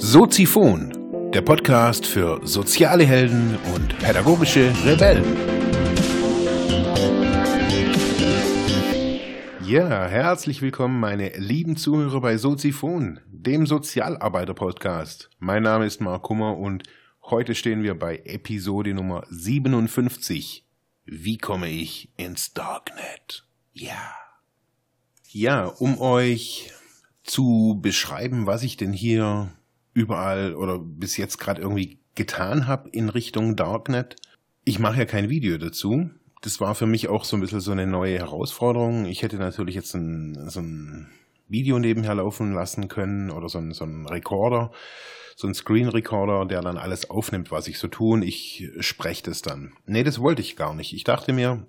Soziphon, der Podcast für soziale Helden und pädagogische Rebellen. Ja, herzlich willkommen, meine lieben Zuhörer bei Soziphon, dem Sozialarbeiter-Podcast. Mein Name ist Mark Kummer und heute stehen wir bei Episode Nummer 57. Wie komme ich ins Darknet? Ja. Ja, um euch zu beschreiben, was ich denn hier überall oder bis jetzt gerade irgendwie getan habe in Richtung Darknet. Ich mache ja kein Video dazu. Das war für mich auch so ein bisschen so eine neue Herausforderung. Ich hätte natürlich jetzt ein, so ein Video nebenher laufen lassen können oder so ein, so ein Recorder, so ein Screen Recorder, der dann alles aufnimmt, was ich so tue und ich spreche das dann. Nee, das wollte ich gar nicht. Ich dachte mir,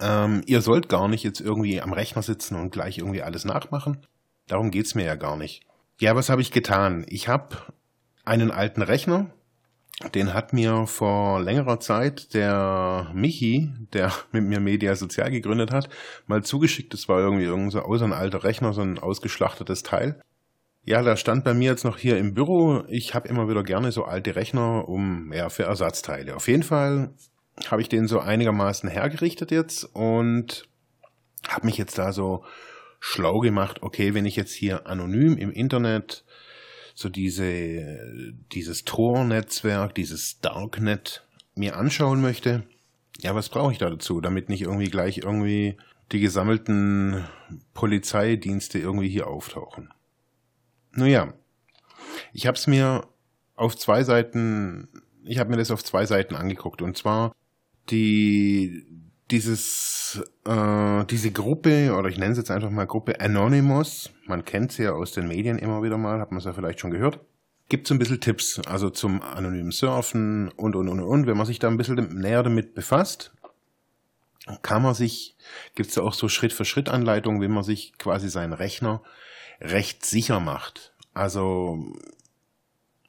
ähm, ihr sollt gar nicht jetzt irgendwie am Rechner sitzen und gleich irgendwie alles nachmachen. Darum geht's mir ja gar nicht. Ja, was habe ich getan? Ich habe einen alten Rechner, den hat mir vor längerer Zeit der Michi, der mit mir Media Sozial gegründet hat, mal zugeschickt. Das war irgendwie irgend so aus ein alter Rechner, so ein ausgeschlachtetes Teil. Ja, da stand bei mir jetzt noch hier im Büro. Ich habe immer wieder gerne so alte Rechner um ja für Ersatzteile. Auf jeden Fall habe ich den so einigermaßen hergerichtet jetzt und habe mich jetzt da so schlau gemacht, okay, wenn ich jetzt hier anonym im Internet so diese, dieses Tor-Netzwerk, dieses Darknet mir anschauen möchte, ja, was brauche ich da dazu, damit nicht irgendwie gleich irgendwie die gesammelten Polizeidienste irgendwie hier auftauchen. Naja, ich habe es mir auf zwei Seiten, ich habe mir das auf zwei Seiten angeguckt und zwar die dieses, äh, diese Gruppe, oder ich nenne es jetzt einfach mal Gruppe Anonymous, man kennt sie ja aus den Medien immer wieder mal, hat man es ja vielleicht schon gehört, gibt so ein bisschen Tipps, also zum anonymen Surfen und, und, und, und. Wenn man sich da ein bisschen näher damit befasst, kann man sich, gibt es ja auch so Schritt-für-Schritt-Anleitungen, wie man sich quasi seinen Rechner recht sicher macht. Also,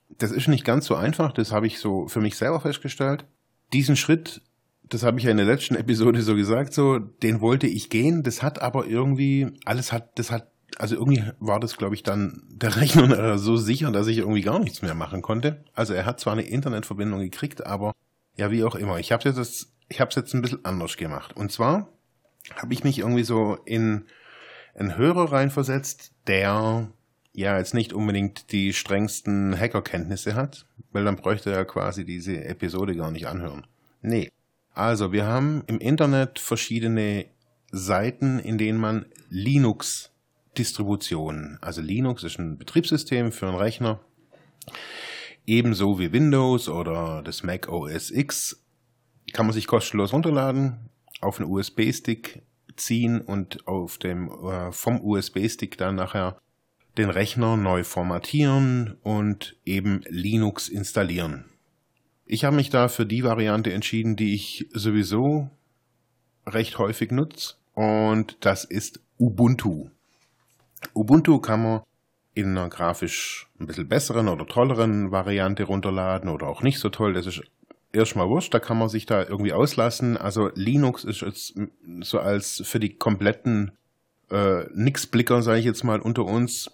das ist nicht ganz so einfach, das habe ich so für mich selber festgestellt. Diesen Schritt das habe ich ja in der letzten Episode so gesagt, so, den wollte ich gehen, das hat aber irgendwie, alles hat, das hat, also irgendwie war das, glaube ich, dann der Rechner so sicher, dass ich irgendwie gar nichts mehr machen konnte. Also er hat zwar eine Internetverbindung gekriegt, aber ja, wie auch immer. Ich habe jetzt, ich habe jetzt ein bisschen anders gemacht. Und zwar habe ich mich irgendwie so in einen Hörer reinversetzt, der ja jetzt nicht unbedingt die strengsten Hackerkenntnisse hat, weil dann bräuchte er quasi diese Episode gar nicht anhören. Nee, also, wir haben im Internet verschiedene Seiten, in denen man Linux-Distributionen, also Linux ist ein Betriebssystem für einen Rechner, ebenso wie Windows oder das Mac OS X, kann man sich kostenlos runterladen, auf einen USB-Stick ziehen und auf dem, äh, vom USB-Stick dann nachher den Rechner neu formatieren und eben Linux installieren. Ich habe mich da für die Variante entschieden, die ich sowieso recht häufig nutze. Und das ist Ubuntu. Ubuntu kann man in einer grafisch ein bisschen besseren oder tolleren Variante runterladen oder auch nicht so toll. Das ist erstmal wurscht, da kann man sich da irgendwie auslassen. Also Linux ist jetzt so als für die kompletten äh, Nix-Blicker, sage ich jetzt mal, unter uns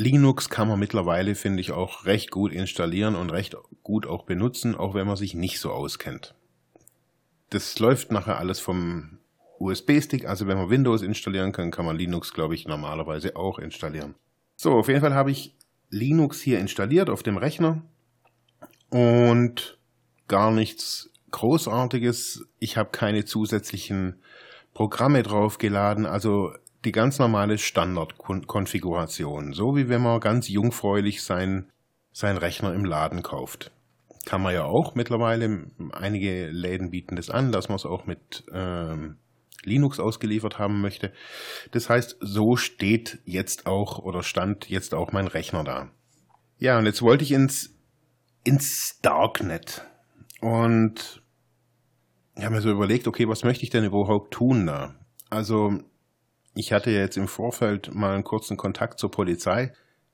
Linux kann man mittlerweile, finde ich, auch recht gut installieren und recht gut auch benutzen, auch wenn man sich nicht so auskennt. Das läuft nachher alles vom USB-Stick, also wenn man Windows installieren kann, kann man Linux, glaube ich, normalerweise auch installieren. So, auf jeden Fall habe ich Linux hier installiert auf dem Rechner und gar nichts Großartiges. Ich habe keine zusätzlichen Programme draufgeladen, also die ganz normale Standardkonfiguration, so wie wenn man ganz jungfräulich sein, sein Rechner im Laden kauft. Kann man ja auch mittlerweile, einige Läden bieten das an, dass man es auch mit ähm, Linux ausgeliefert haben möchte. Das heißt, so steht jetzt auch oder stand jetzt auch mein Rechner da. Ja, und jetzt wollte ich ins, ins Darknet. Und ich habe mir so überlegt, okay, was möchte ich denn überhaupt tun da? Also ich hatte jetzt im Vorfeld mal einen kurzen Kontakt zur Polizei.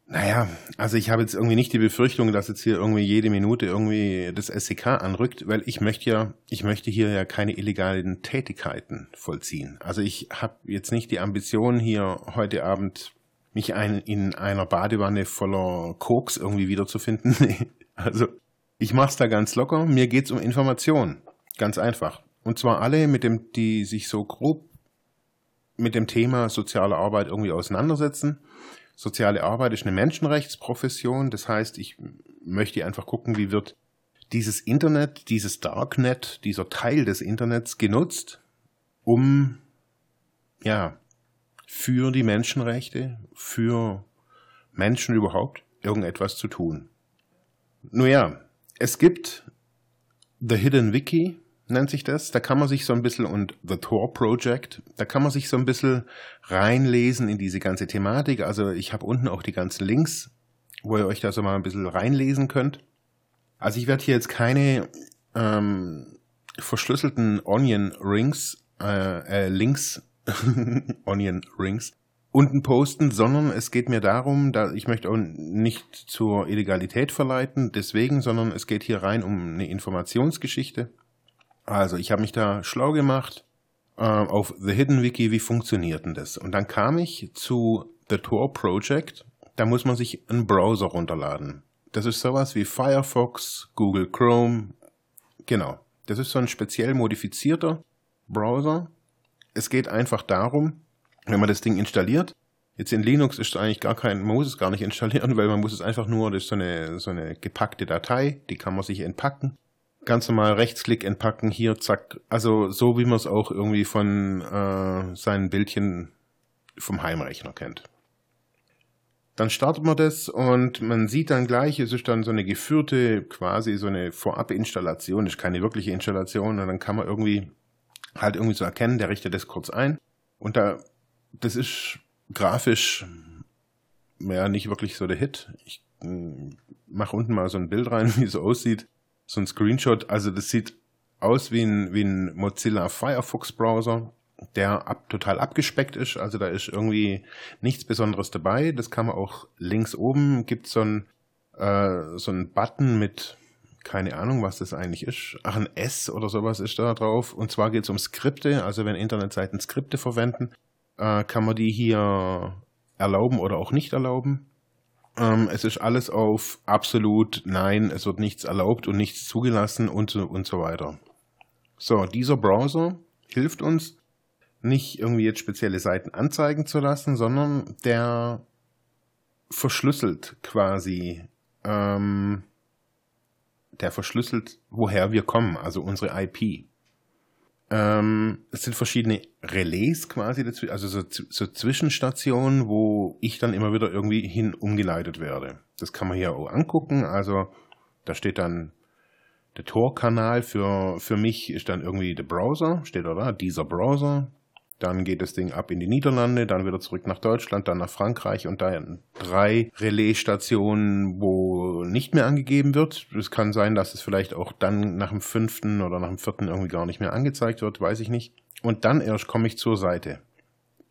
Naja, also ich habe jetzt irgendwie nicht die Befürchtung, dass jetzt hier irgendwie jede Minute irgendwie das SEK anrückt, weil ich möchte ja, ich möchte hier ja keine illegalen Tätigkeiten vollziehen. Also ich habe jetzt nicht die Ambition, hier heute Abend mich ein, in einer Badewanne voller Koks irgendwie wiederzufinden. Also ich mach's da ganz locker. Mir geht's um Information. Ganz einfach. Und zwar alle, mit dem, die sich so grob mit dem Thema soziale Arbeit irgendwie auseinandersetzen Soziale Arbeit ist eine Menschenrechtsprofession. Das heißt, ich möchte einfach gucken, wie wird dieses Internet, dieses Darknet, dieser Teil des Internets genutzt, um ja für die Menschenrechte, für Menschen überhaupt irgendetwas zu tun. Nun ja, es gibt The Hidden Wiki, nennt sich das. Da kann man sich so ein bisschen, und The Tor Project, da kann man sich so ein bisschen reinlesen in diese ganze Thematik. Also ich habe unten auch die ganzen Links, wo ihr euch da so mal ein bisschen reinlesen könnt. Also ich werde hier jetzt keine ähm, verschlüsselten Onion Rings, äh, äh, Links, Onion Rings, unten posten, sondern es geht mir darum, da ich möchte auch nicht zur Illegalität verleiten, deswegen, sondern es geht hier rein um eine Informationsgeschichte. Also ich habe mich da schlau gemacht äh, auf The Hidden Wiki, wie funktioniert denn das? Und dann kam ich zu The Tor Project. Da muss man sich einen Browser runterladen. Das ist sowas wie Firefox, Google Chrome. Genau. Das ist so ein speziell modifizierter Browser. Es geht einfach darum, wenn man das Ding installiert, Jetzt in Linux ist es eigentlich gar kein, man muss es gar nicht installieren, weil man muss es einfach nur, das ist so eine, so eine gepackte Datei, die kann man sich entpacken ganz normal Rechtsklick entpacken, hier, zack. Also so wie man es auch irgendwie von äh, seinen Bildchen vom Heimrechner kennt. Dann startet man das und man sieht dann gleich, es ist dann so eine geführte, quasi so eine Vorabinstallation, ist keine wirkliche Installation und dann kann man irgendwie halt irgendwie so erkennen, der richtet das kurz ein und da, das ist grafisch ja nicht wirklich so der Hit. Ich mm, mache unten mal so ein Bild rein, wie es aussieht so ein Screenshot. Also das sieht aus wie ein, wie ein Mozilla Firefox Browser, der ab, total abgespeckt ist. Also da ist irgendwie nichts Besonderes dabei. Das kann man auch links oben gibt so ein äh, so ein Button mit keine Ahnung, was das eigentlich ist. Ach, ein S oder sowas ist da drauf. Und zwar geht es um Skripte. Also wenn Internetseiten Skripte verwenden, äh, kann man die hier erlauben oder auch nicht erlauben. Ähm, es ist alles auf absolut nein, es wird nichts erlaubt und nichts zugelassen und so, und so weiter. So, dieser Browser hilft uns, nicht irgendwie jetzt spezielle Seiten anzeigen zu lassen, sondern der verschlüsselt quasi, ähm, der verschlüsselt, woher wir kommen, also unsere IP. Ähm, es sind verschiedene Relais quasi, also so, so, Zwischenstationen, wo ich dann immer wieder irgendwie hin umgeleitet werde. Das kann man hier auch angucken. Also da steht dann der Tor-Kanal für, für mich ist dann irgendwie der Browser, steht da, dieser Browser. Dann geht das Ding ab in die Niederlande, dann wieder zurück nach Deutschland, dann nach Frankreich und dann drei Relaisstationen, wo nicht mehr angegeben wird. Es kann sein, dass es vielleicht auch dann nach dem fünften oder nach dem vierten irgendwie gar nicht mehr angezeigt wird, weiß ich nicht. Und dann erst komme ich zur Seite.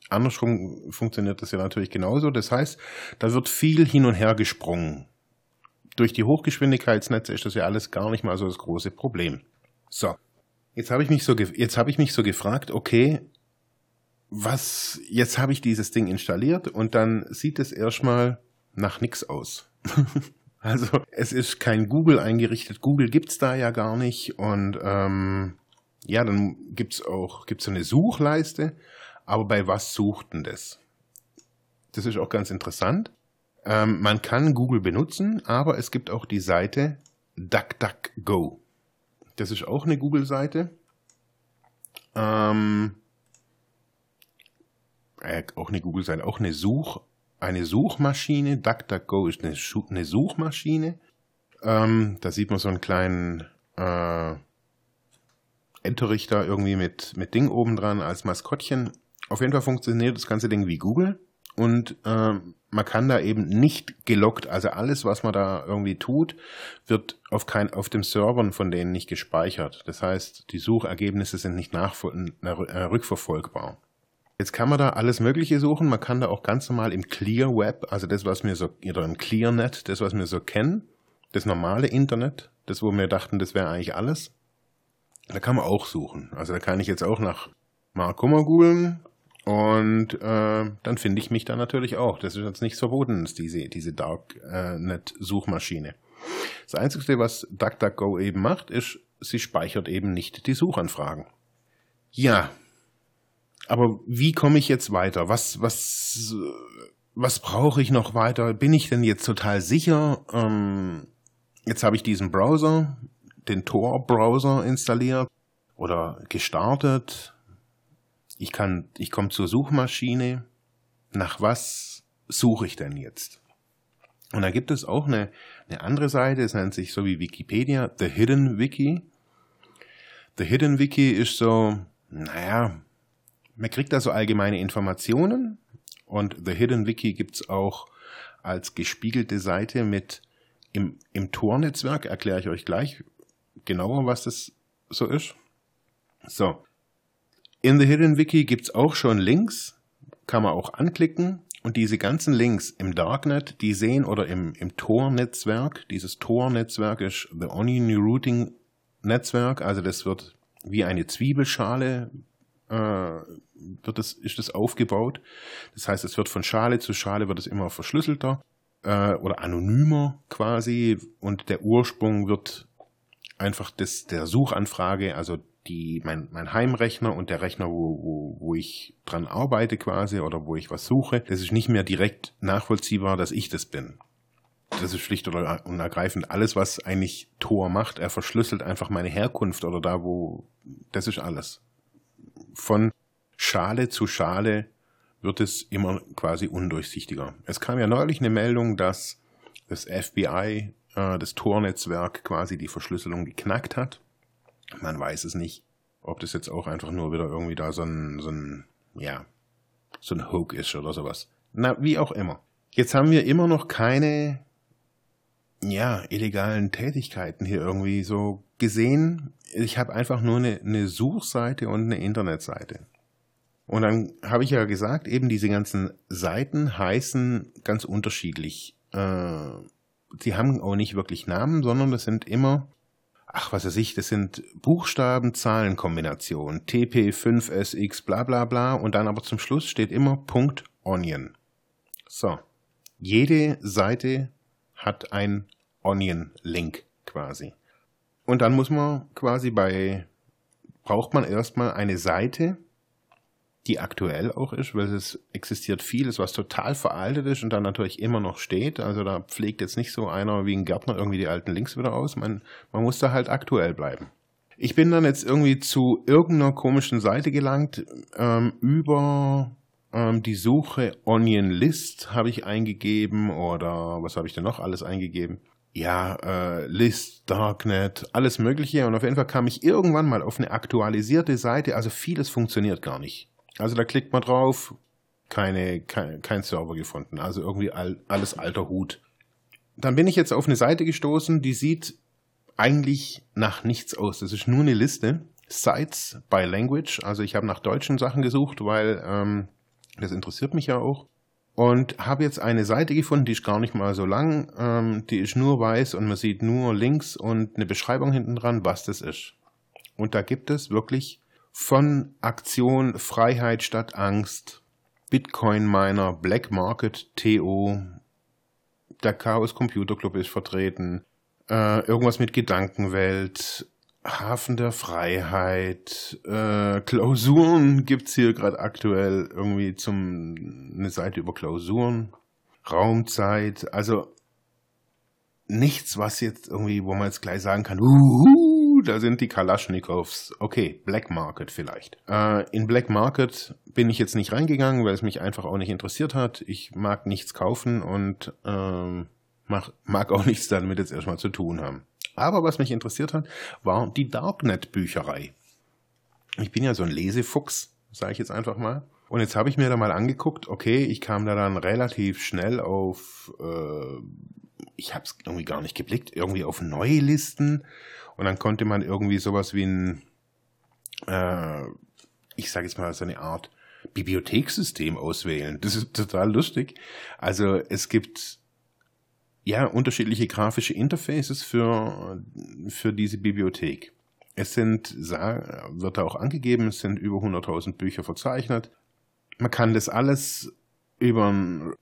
Andersrum funktioniert das ja natürlich genauso. Das heißt, da wird viel hin und her gesprungen. Durch die Hochgeschwindigkeitsnetze ist das ja alles gar nicht mal so das große Problem. So. Jetzt habe ich mich so, jetzt habe ich mich so gefragt, okay, was, jetzt habe ich dieses Ding installiert und dann sieht es erstmal nach nichts aus. also es ist kein Google eingerichtet. Google gibt's da ja gar nicht. Und ähm, ja, dann gibt's auch gibt's eine Suchleiste. Aber bei was sucht denn das? Das ist auch ganz interessant. Ähm, man kann Google benutzen, aber es gibt auch die Seite DuckDuckGo. Das ist auch eine Google-Seite. Ähm, äh, auch eine Google-Seite, auch eine Such, eine Suchmaschine. DuckDuckGo ist eine, eine Suchmaschine. Ähm, da sieht man so einen kleinen äh, Enterichter irgendwie mit, mit Ding oben dran als Maskottchen. Auf jeden Fall funktioniert das ganze Ding wie Google und äh, man kann da eben nicht gelockt, also alles, was man da irgendwie tut, wird auf kein, auf dem Servern von denen nicht gespeichert. Das heißt, die Suchergebnisse sind nicht nachvoll, äh, rückverfolgbar. Jetzt kann man da alles Mögliche suchen. Man kann da auch ganz normal im Clear Web, also das, was wir so, oder im ClearNet, das, was wir so kennen, das normale Internet, das, wo wir dachten, das wäre eigentlich alles, da kann man auch suchen. Also da kann ich jetzt auch nach Mark Hummer googeln und äh, dann finde ich mich da natürlich auch. Das ist jetzt nichts Verbotenes, diese, diese Darknet-Suchmaschine. Das Einzige, was DuckDuckGo eben macht, ist, sie speichert eben nicht die Suchanfragen. Ja, aber wie komme ich jetzt weiter? Was, was, was brauche ich noch weiter? Bin ich denn jetzt total sicher? Ähm, jetzt habe ich diesen Browser, den Tor-Browser installiert oder gestartet ich kann, ich komme zur Suchmaschine. Nach was suche ich denn jetzt? Und da gibt es auch eine, eine andere Seite, es nennt sich so wie Wikipedia, The Hidden Wiki. The Hidden Wiki ist so, naja, man kriegt da so allgemeine Informationen und The Hidden Wiki gibt's auch als gespiegelte Seite mit im, im Tor-Netzwerk, erkläre ich euch gleich genauer, was das so ist. So, in The Hidden Wiki gibt es auch schon Links, kann man auch anklicken. Und diese ganzen Links im Darknet, die sehen oder im, im Tor-Netzwerk, dieses Tor-Netzwerk ist The Onion Routing Netzwerk, also das wird wie eine Zwiebelschale wird es, ist es aufgebaut. Das heißt, es wird von Schale zu Schale wird es immer verschlüsselter äh, oder anonymer quasi und der Ursprung wird einfach des, der Suchanfrage, also die, mein, mein Heimrechner und der Rechner, wo, wo, wo ich dran arbeite quasi oder wo ich was suche, das ist nicht mehr direkt nachvollziehbar, dass ich das bin. Das ist schlicht und ergreifend alles, was eigentlich Tor macht. Er verschlüsselt einfach meine Herkunft oder da, wo, das ist alles. Von Schale zu Schale wird es immer quasi undurchsichtiger. Es kam ja neulich eine Meldung, dass das FBI, äh, das Tor-Netzwerk quasi die Verschlüsselung geknackt hat. Man weiß es nicht, ob das jetzt auch einfach nur wieder irgendwie da so ein, so ein, ja, so ein Hook ist oder sowas. Na, wie auch immer. Jetzt haben wir immer noch keine, ja, illegalen Tätigkeiten hier irgendwie so gesehen. Ich habe einfach nur eine, eine Suchseite und eine Internetseite. Und dann habe ich ja gesagt, eben diese ganzen Seiten heißen ganz unterschiedlich. Äh, haben auch nicht wirklich Namen, sondern das sind immer ach, was weiß ich, das sind Buchstaben-Zahlen-Kombinationen, TP5SX, bla bla bla, und dann aber zum Schluss steht immer Punkt Onion. So. Jede Seite hat ein Onion-Link quasi. Und dann muss man quasi bei, braucht man erstmal eine Seite, die aktuell auch ist, weil es existiert vieles, was total veraltet ist und dann natürlich immer noch steht. Also da pflegt jetzt nicht so einer wie ein Gärtner irgendwie die alten Links wieder aus. Man, man muss da halt aktuell bleiben. Ich bin dann jetzt irgendwie zu irgendeiner komischen Seite gelangt. Ähm, über ähm, die Suche Onion List habe ich eingegeben oder was habe ich denn noch alles eingegeben? Ja, äh, List, Darknet, alles Mögliche. Und auf jeden Fall kam ich irgendwann mal auf eine aktualisierte Seite. Also vieles funktioniert gar nicht. Also da klickt man drauf, keine, kein, kein Server gefunden. Also irgendwie all, alles alter Hut. Dann bin ich jetzt auf eine Seite gestoßen, die sieht eigentlich nach nichts aus. Das ist nur eine Liste. Sites by Language. Also ich habe nach deutschen Sachen gesucht, weil ähm, das interessiert mich ja auch. Und habe jetzt eine Seite gefunden, die ist gar nicht mal so lang. Ähm, die ist nur weiß und man sieht nur Links und eine Beschreibung hinten dran, was das ist. Und da gibt es wirklich von Aktion Freiheit statt Angst, Bitcoin Miner, Black Market TO, der Chaos Computer Club ist vertreten, äh, irgendwas mit Gedankenwelt, Hafen der Freiheit, äh, Klausuren gibt's hier gerade aktuell irgendwie zum eine Seite über Klausuren, Raumzeit, also nichts, was jetzt irgendwie, wo man jetzt gleich sagen kann, uh, da sind die Kalaschnikows. Okay, Black Market vielleicht. Äh, in Black Market bin ich jetzt nicht reingegangen, weil es mich einfach auch nicht interessiert hat. Ich mag nichts kaufen und ähm, mag, mag auch nichts damit jetzt erstmal zu tun haben. Aber was mich interessiert hat, war die Darknet-Bücherei. Ich bin ja so ein Lesefuchs, sage ich jetzt einfach mal. Und jetzt habe ich mir da mal angeguckt, okay, ich kam da dann relativ schnell auf, äh, ich habe es irgendwie gar nicht geblickt, irgendwie auf neue Listen und dann konnte man irgendwie sowas wie ein, äh, ich sage jetzt mal so eine Art Bibliothekssystem auswählen. Das ist total lustig. Also es gibt ja unterschiedliche grafische Interfaces für, für diese Bibliothek. Es sind, wird da auch angegeben, es sind über 100.000 Bücher verzeichnet. Man kann das alles über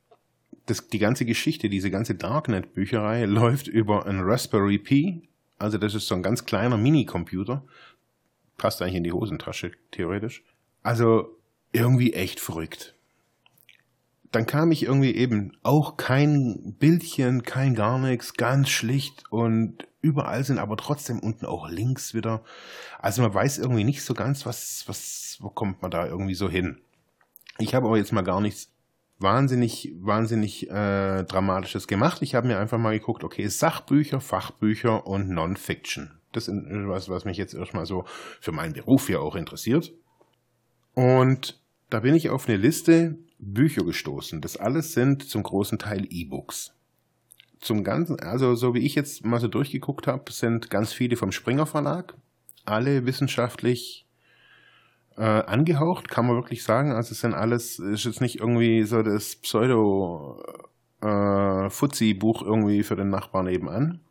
das, die ganze Geschichte, diese ganze Darknet-Bücherei läuft über ein Raspberry Pi. Also das ist so ein ganz kleiner Minicomputer. Passt eigentlich in die Hosentasche, theoretisch. Also irgendwie echt verrückt. Dann kam ich irgendwie eben auch kein Bildchen, kein gar nichts, ganz schlicht und überall sind aber trotzdem unten auch Links wieder. Also man weiß irgendwie nicht so ganz, was, was, wo kommt man da irgendwie so hin. Ich habe aber jetzt mal gar nichts wahnsinnig, wahnsinnig äh, Dramatisches gemacht. Ich habe mir einfach mal geguckt, okay, Sachbücher, Fachbücher und Non-Fiction. Das ist was, was mich jetzt erstmal so für meinen Beruf ja auch interessiert. Und da bin ich auf eine Liste Bücher gestoßen. Das alles sind zum großen Teil E-Books. Zum ganzen, also so wie ich jetzt mal so durchgeguckt habe, sind ganz viele vom Springer Verlag, alle wissenschaftlich äh, angehaucht, kann man wirklich sagen. Also es sind alles, ist jetzt nicht irgendwie so das Pseudo äh, Fuzzi-Buch irgendwie für den Nachbarn nebenan.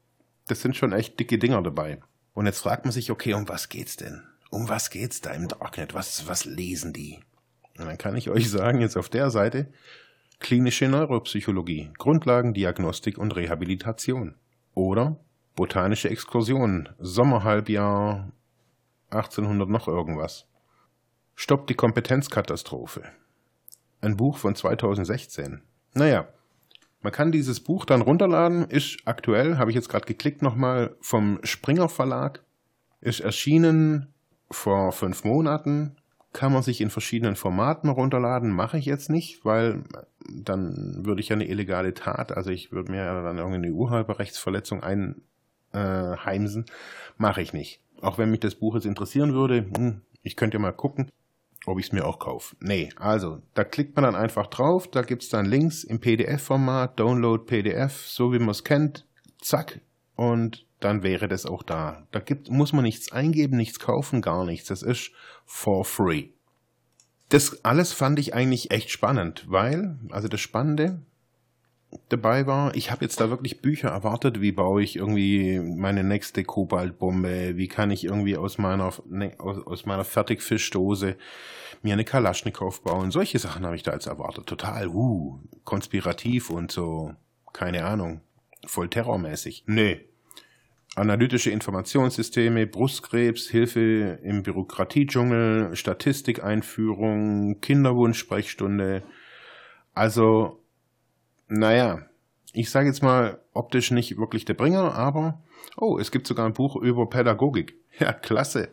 Das sind schon echt dicke Dinger dabei. Und jetzt fragt man sich, okay, um was geht's denn? Um was geht's da im Darknet? Was, was lesen die? Und dann kann ich euch sagen, jetzt auf der Seite, klinische Neuropsychologie, Grundlagen, Diagnostik und Rehabilitation. Oder botanische Exkursion, Sommerhalbjahr 1800 noch irgendwas. Stoppt die Kompetenzkatastrophe. Ein Buch von 2016. Naja, man kann dieses Buch dann runterladen, ist aktuell, habe ich jetzt gerade geklickt nochmal, vom Springer Verlag, ist erschienen vor fünf Monaten, kann man sich in verschiedenen Formaten runterladen, mache ich jetzt nicht, weil dann würde ich ja eine illegale Tat, also ich würde mir ja dann irgendeine Urheberrechtsverletzung einheimsen, äh, mache ich nicht. Auch wenn mich das Buch jetzt interessieren würde, hm, ich könnte ja mal gucken, ob ich es mir auch kaufe. Nee, also, da klickt man dann einfach drauf, da gibt es dann Links im PDF-Format, Download PDF, so wie man es kennt, zack, und dann wäre das auch da. Da gibt, muss man nichts eingeben, nichts kaufen, gar nichts. Das ist for free. Das alles fand ich eigentlich echt spannend, weil, also das Spannende, dabei war. Ich habe jetzt da wirklich Bücher erwartet, wie baue ich irgendwie meine nächste Kobaltbombe, wie kann ich irgendwie aus meiner, ne, aus, aus meiner Fertigfischdose mir eine Kalaschnikow bauen. Solche Sachen habe ich da jetzt erwartet. Total, uh, konspirativ und so, keine Ahnung, voll terrormäßig. Nee. Analytische Informationssysteme, Brustkrebs, Hilfe im Bürokratiedschungel, Statistikeinführung, Kinderwunsch-Sprechstunde. Also naja, ich sage jetzt mal optisch nicht wirklich der Bringer, aber oh, es gibt sogar ein Buch über Pädagogik. Ja, klasse.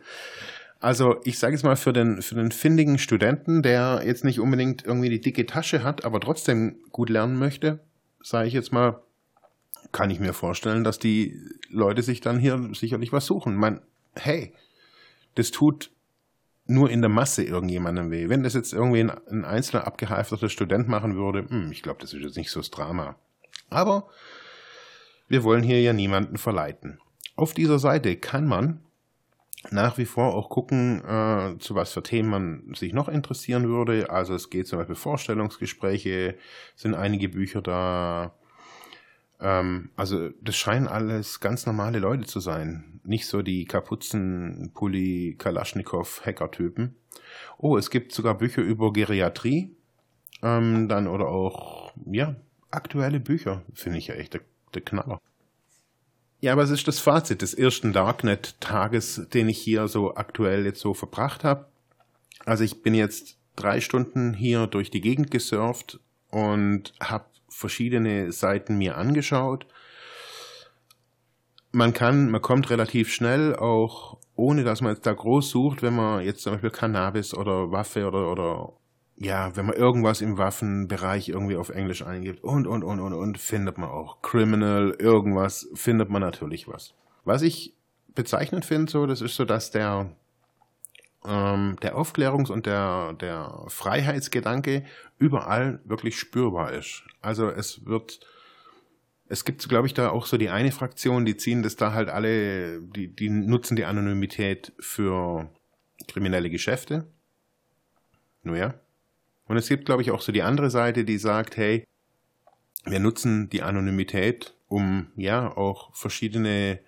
Also ich sage jetzt mal für den, für den findigen Studenten, der jetzt nicht unbedingt irgendwie die dicke Tasche hat, aber trotzdem gut lernen möchte, sage ich jetzt mal, kann ich mir vorstellen, dass die Leute sich dann hier sicherlich was suchen. Man, hey, das tut nur in der Masse irgendjemandem weh. Wenn das jetzt irgendwie ein, ein einzelner abgehalfterter Student machen würde, hm, ich glaube, das ist jetzt nicht so das Drama. Aber wir wollen hier ja niemanden verleiten. Auf dieser Seite kann man nach wie vor auch gucken, äh, zu was für Themen man sich noch interessieren würde. Also es geht zum Beispiel Vorstellungsgespräche, sind einige Bücher da, ähm, also das scheinen alles ganz normale Leute zu sein. Nicht so die Kapuzen, Pulli, Kalaschnikow, Hacker-Typen. Oh, es gibt sogar Bücher über Geriatrie. Ähm, dann oder auch, ja, aktuelle Bücher. Finde ich ja echt der, der Knaller. Ja, was ist das Fazit des ersten Darknet-Tages, den ich hier so aktuell jetzt so verbracht habe? Also ich bin jetzt drei Stunden hier durch die Gegend gesurft und habe verschiedene Seiten mir angeschaut. Man kann, man kommt relativ schnell auch, ohne dass man jetzt da groß sucht, wenn man jetzt zum Beispiel Cannabis oder Waffe oder, oder ja, wenn man irgendwas im Waffenbereich irgendwie auf Englisch eingibt und, und, und, und, und, findet man auch Criminal, irgendwas, findet man natürlich was. Was ich bezeichnend finde, so, das ist so, dass der, ähm, der Aufklärungs- und der, der Freiheitsgedanke überall wirklich spürbar ist. Also es wird, es gibt, glaube ich, da auch so die eine Fraktion, die ziehen das da halt alle, die, die nutzen die Anonymität für kriminelle Geschäfte. Nur ja, Und es gibt, glaube ich, auch so die andere Seite, die sagt, hey, wir nutzen die Anonymität, um ja auch verschiedene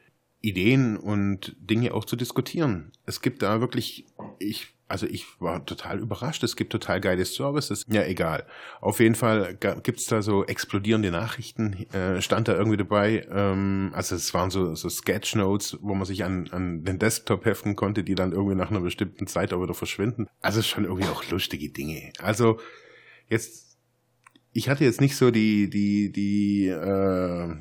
Ideen und Dinge auch zu diskutieren. Es gibt da wirklich, ich, also ich war total überrascht. Es gibt total geile Services. Ja, egal. Auf jeden Fall gibt's da so explodierende Nachrichten, äh, stand da irgendwie dabei. Ähm, also es waren so, so Sketchnotes, wo man sich an, an den Desktop heften konnte, die dann irgendwie nach einer bestimmten Zeit auch wieder verschwinden. Also schon irgendwie auch lustige Dinge. Also jetzt ich hatte jetzt nicht so die, die, die äh,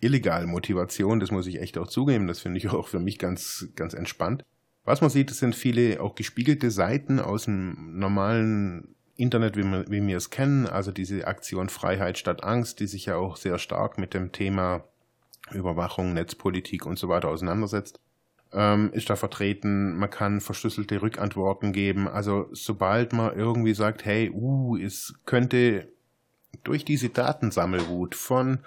illegale Motivation, das muss ich echt auch zugeben, das finde ich auch für mich ganz, ganz entspannt. Was man sieht, das sind viele auch gespiegelte Seiten aus dem normalen Internet, wie wir, wie wir es kennen, also diese Aktion Freiheit statt Angst, die sich ja auch sehr stark mit dem Thema Überwachung, Netzpolitik und so weiter auseinandersetzt, ähm, ist da vertreten. Man kann verschlüsselte Rückantworten geben. Also sobald man irgendwie sagt, hey, uh, es könnte durch diese Datensammelwut von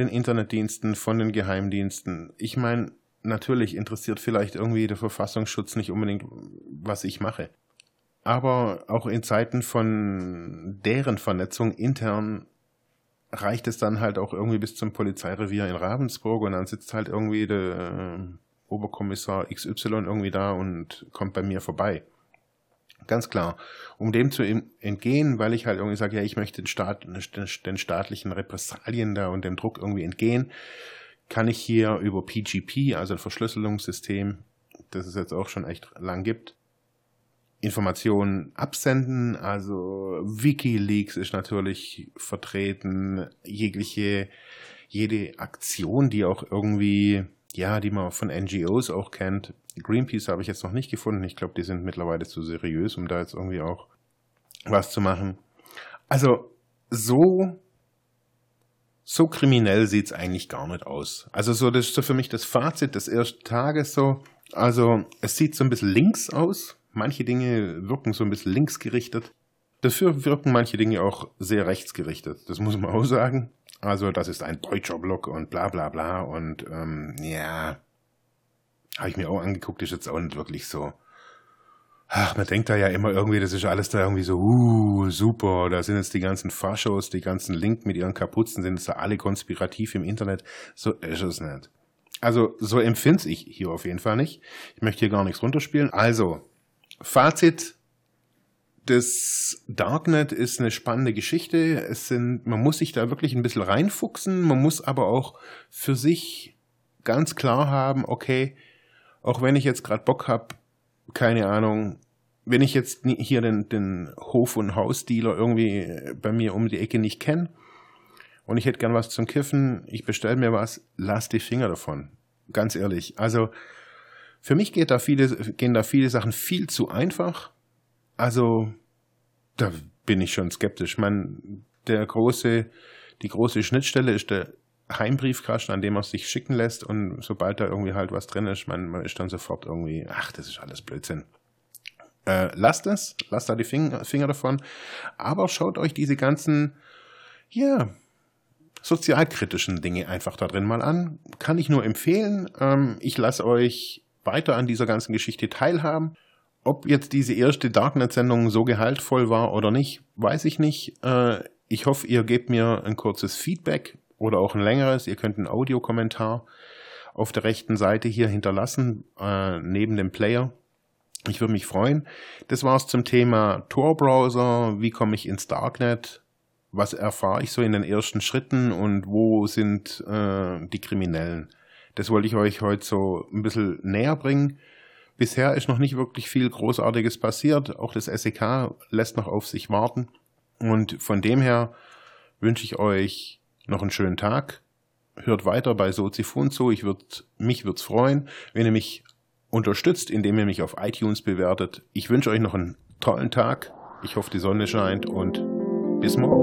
den Internetdiensten, von den Geheimdiensten, ich meine, natürlich interessiert vielleicht irgendwie der Verfassungsschutz nicht unbedingt, was ich mache. Aber auch in Zeiten von deren Vernetzung intern reicht es dann halt auch irgendwie bis zum Polizeirevier in Ravensburg und dann sitzt halt irgendwie der äh, Oberkommissar XY irgendwie da und kommt bei mir vorbei. Ganz klar. Um dem zu entgehen, weil ich halt irgendwie sage, ja, ich möchte den, Staat, den staatlichen Repressalien da und dem Druck irgendwie entgehen, kann ich hier über PGP, also ein Verschlüsselungssystem, das es jetzt auch schon echt lang gibt, Informationen absenden. Also Wikileaks ist natürlich vertreten, jegliche, jede Aktion, die auch irgendwie, ja, die man von NGOs auch kennt, Greenpeace habe ich jetzt noch nicht gefunden. Ich glaube, die sind mittlerweile zu seriös, um da jetzt irgendwie auch was zu machen. Also so so kriminell sieht es eigentlich gar nicht aus. Also so das ist so für mich das Fazit des ersten Tages so. Also es sieht so ein bisschen links aus. Manche Dinge wirken so ein bisschen links gerichtet. Dafür wirken manche Dinge auch sehr rechtsgerichtet. Das muss man auch sagen. Also das ist ein deutscher Block und bla bla bla und ähm, ja, habe ich mir auch angeguckt, ist jetzt auch nicht wirklich so. Ach, man denkt da ja immer irgendwie, das ist alles da irgendwie so, uh, super, da sind jetzt die ganzen Faschos, die ganzen Link mit ihren Kapuzen, sind jetzt da alle konspirativ im Internet. So ist es nicht. Also, so empfinde ich hier auf jeden Fall nicht. Ich möchte hier gar nichts runterspielen. Also, Fazit. Das Darknet ist eine spannende Geschichte. Es sind, man muss sich da wirklich ein bisschen reinfuchsen. Man muss aber auch für sich ganz klar haben, okay, auch wenn ich jetzt gerade Bock habe, keine Ahnung, wenn ich jetzt hier den, den Hof- und Hausdealer irgendwie bei mir um die Ecke nicht kenne und ich hätte gern was zum Kiffen, ich bestelle mir was, lass die Finger davon. Ganz ehrlich. Also für mich geht da viele, gehen da viele Sachen viel zu einfach. Also da bin ich schon skeptisch. Man, der große, die große Schnittstelle ist der Heimbriefkasten, an dem man sich schicken lässt und sobald da irgendwie halt was drin ist, man, man ist dann sofort irgendwie, ach, das ist alles Blödsinn. Äh, lasst es, lasst da die Finger, Finger davon, aber schaut euch diese ganzen, ja, sozialkritischen Dinge einfach da drin mal an. Kann ich nur empfehlen. Ähm, ich lasse euch weiter an dieser ganzen Geschichte teilhaben. Ob jetzt diese erste Darknet-Sendung so gehaltvoll war oder nicht, weiß ich nicht. Äh, ich hoffe, ihr gebt mir ein kurzes Feedback oder auch ein längeres. Ihr könnt einen Audiokommentar auf der rechten Seite hier hinterlassen, äh, neben dem Player. Ich würde mich freuen. Das war's zum Thema Tor-Browser. Wie komme ich ins Darknet? Was erfahre ich so in den ersten Schritten und wo sind äh, die Kriminellen? Das wollte ich euch heute so ein bisschen näher bringen. Bisher ist noch nicht wirklich viel Großartiges passiert. Auch das SEK lässt noch auf sich warten. Und von dem her wünsche ich euch noch einen schönen Tag. Hört weiter bei Soziphon zu. Ich würd, mich würde es freuen, wenn ihr mich unterstützt, indem ihr mich auf iTunes bewertet. Ich wünsche euch noch einen tollen Tag. Ich hoffe, die Sonne scheint und bis morgen.